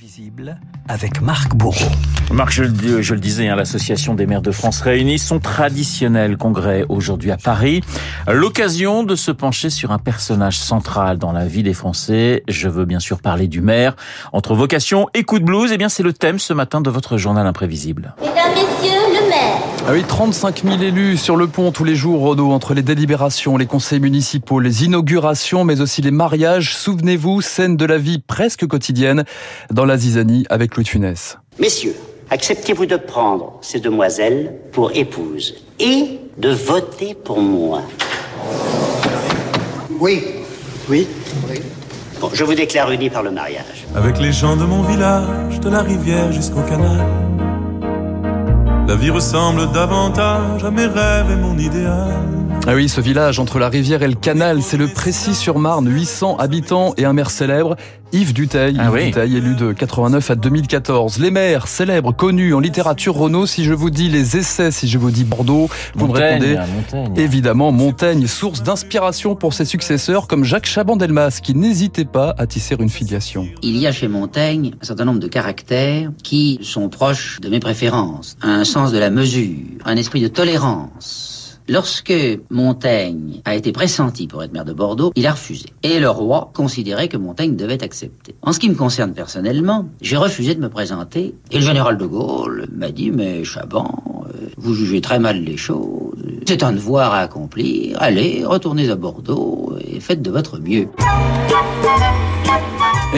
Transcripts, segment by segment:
Visible avec Marc Bourreau. Marc, je, le- je le disais, hein, l'association des maires de France réunis son traditionnel congrès aujourd'hui à Paris. L'occasion de se pencher sur un personnage central dans la vie des Français. Je veux bien sûr parler du maire. Entre vocation et coup de blues, eh bien c'est le thème ce matin de votre journal imprévisible. Mesdames. Ah oui, 35 000 élus sur le pont tous les jours, Renaud, entre les délibérations, les conseils municipaux, les inaugurations, mais aussi les mariages. Souvenez-vous, scène de la vie presque quotidienne dans la zizanie avec Louis de Funès. Messieurs, acceptez-vous de prendre ces demoiselles pour épouses et de voter pour moi? Oui? Oui Bon, je vous déclare unis par le mariage. Avec les gens de mon village, de la rivière jusqu'au canal. La vie ressemble davantage à mes rêves et mon idéal. Ah oui, ce village entre la rivière et le canal, c'est le Précy-sur-Marne, 800 habitants et un maire célèbre, Yves Duteil. Ah Yves oui. Duteil, élu de 89 à 2014. Les maires célèbres, connus en littérature, Renaud, si je vous dis les essais, si je vous dis Bordeaux, vous me répondez Montaigne. Évidemment, Montaigne, source d'inspiration pour ses successeurs comme Jacques Chaban-Delmas, qui n'hésitait pas à tisser une filiation. Il y a chez Montaigne un certain nombre de caractères qui sont proches de mes préférences. Un sens de la mesure, un esprit de tolérance. Lorsque Montaigne a été pressenti pour être maire de Bordeaux, il a refusé. Et le roi considérait que Montaigne devait accepter. En ce qui me concerne personnellement, j'ai refusé de me présenter. Et le général de Gaulle m'a dit, mais Chaban, euh, vous jugez très mal les choses. C'est un devoir à accomplir. Allez, retournez à Bordeaux et faites de votre mieux.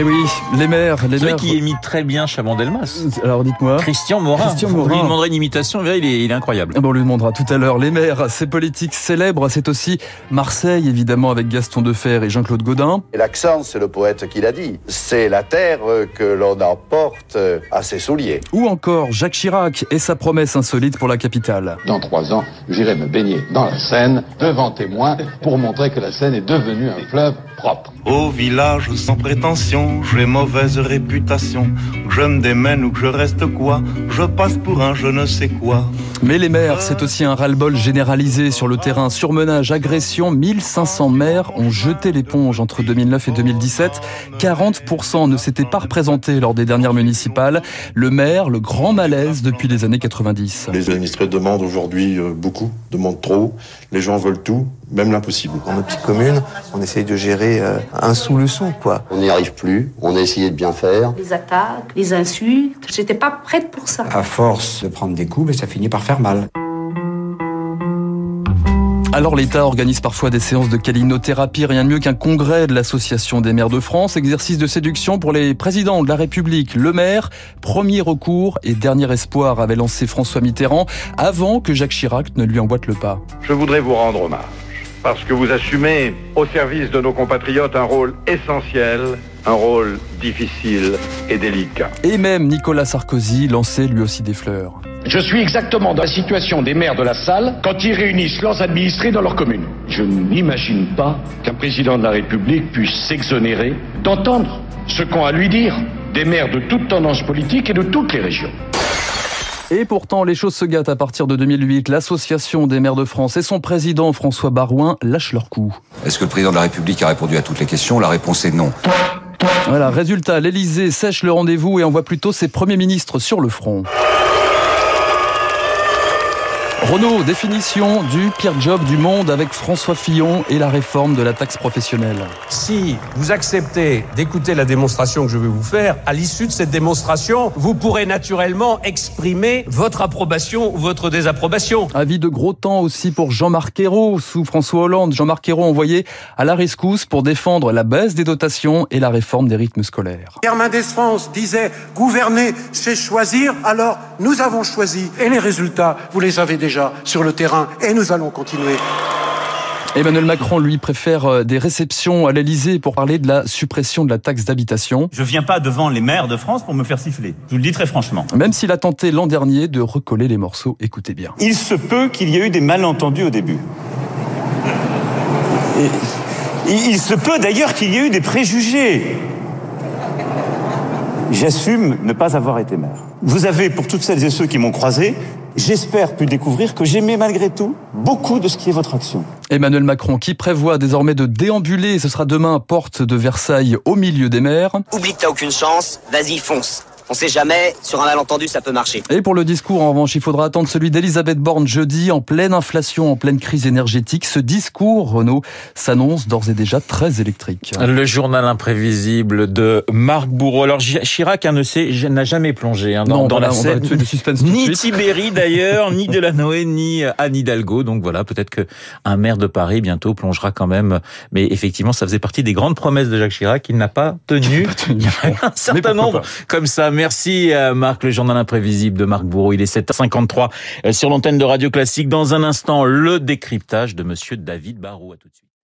Eh oui, les maires, les maires. qui imite très bien Chaban-Delmas. Alors dites-moi. Christian Morin. Christian Vous Morin. lui demanderez une imitation, il est, il est incroyable. Ah bon, on lui demandera tout à l'heure. Les maires, ces politiques célèbres, c'est aussi Marseille, évidemment, avec Gaston Defer et Jean-Claude Godin. Et l'accent, c'est le poète qui l'a dit. C'est la terre que l'on emporte à ses souliers. Ou encore Jacques Chirac et sa promesse insolite pour la capitale. Dans trois ans, j'irai me baigner dans la Seine, devant témoins, pour montrer que la Seine est devenue un fleuve propre. Au village sans prétention, j'ai mauvaise réputation. Que je me démène ou que je reste quoi, je passe pour un je ne sais quoi. Mais les maires, c'est aussi un ras-le-bol généralisé sur le terrain. Surmenage, agression, 1500 maires ont jeté l'éponge entre 2009 et 2017. 40% ne s'étaient pas représentés lors des dernières municipales. Le maire, le grand malaise depuis les années 90. Les administrés demandent aujourd'hui euh, beaucoup, demandent trop. Les gens veulent tout, même l'impossible. Dans notre petite commune, on essaye de gérer euh, un sous le sous, quoi. On n'y arrive plus, on a essayé de bien faire. les attaques, les insultes. J'étais pas prête pour ça. À force de prendre des coups, mais ça finit par faire mal. Alors l'État organise parfois des séances de calinothérapie, rien de mieux qu'un congrès de l'Association des maires de France, exercice de séduction pour les présidents de la République. Le maire, premier recours et dernier espoir avait lancé François Mitterrand avant que Jacques Chirac ne lui emboîte le pas. Je voudrais vous rendre hommage, parce que vous assumez au service de nos compatriotes un rôle essentiel, un rôle difficile et délicat. Et même Nicolas Sarkozy lançait lui aussi des fleurs. Je suis exactement dans la situation des maires de la salle quand ils réunissent leurs administrés dans leur commune. Je n'imagine pas qu'un président de la République puisse s'exonérer d'entendre ce qu'ont à lui dire des maires de toutes tendances politiques et de toutes les régions. Et pourtant, les choses se gâtent à partir de 2008. L'Association des maires de France et son président François Barouin lâchent leur coup. Est-ce que le président de la République a répondu à toutes les questions? La réponse est non. Voilà, résultat, l'Élysée sèche le rendez-vous et envoie plutôt ses premiers ministres sur le front. Renault, définition du pire job du monde avec François Fillon et la réforme de la taxe professionnelle. Si vous acceptez d'écouter la démonstration que je vais vous faire, à l'issue de cette démonstration, vous pourrez naturellement exprimer votre approbation ou votre désapprobation. Avis de gros temps aussi pour Jean-Marc Ayrault sous François Hollande. Jean-Marc Ayrault envoyé à la rescousse pour défendre la baisse des dotations et la réforme des rythmes scolaires. Hermann disait gouverner, c'est choisir. Alors, nous avons choisi. Et les résultats, vous les avez déjà sur le terrain. Et nous allons continuer. Emmanuel Macron, lui, préfère euh, des réceptions à l'Elysée pour parler de la suppression de la taxe d'habitation. Je viens pas devant les maires de France pour me faire siffler. Je vous le dis très franchement. Même s'il a tenté l'an dernier de recoller les morceaux, écoutez bien. Il se peut qu'il y ait eu des malentendus au début. Et il se peut d'ailleurs qu'il y ait eu des préjugés. J'assume ne pas avoir été maire. Vous avez, pour toutes celles et ceux qui m'ont croisé, j'espère, pu découvrir que j'aimais malgré tout beaucoup de ce qui est votre action. Emmanuel Macron qui prévoit désormais de déambuler, ce sera demain porte de Versailles au milieu des mers. Oublie que t'as aucune chance, vas-y fonce. On sait jamais, sur un malentendu, ça peut marcher. Et pour le discours, en revanche, il faudra attendre celui d'Elisabeth Borne jeudi, en pleine inflation, en pleine crise énergétique. Ce discours, Renaud, s'annonce d'ores et déjà très électrique. Le journal imprévisible de Marc Bourreau. Alors Chirac hein, ne sait, n'a jamais plongé hein, dans, non, dans voilà, la on scène. va tuer le suspense ni. Tibéri d'ailleurs, ni Delanoë, ni Anne Hidalgo. Donc voilà, peut-être que un maire de Paris bientôt plongera quand même. Mais effectivement, ça faisait partie des grandes promesses de Jacques Chirac qu'il n'a pas tenu. Il y a un certain nombre pas. comme ça. Merci Marc, le journal imprévisible de Marc Bourreau. Il est 7h53 euh, sur l'antenne de Radio Classique. Dans un instant, le décryptage de Monsieur David Barrault. À tout de suite.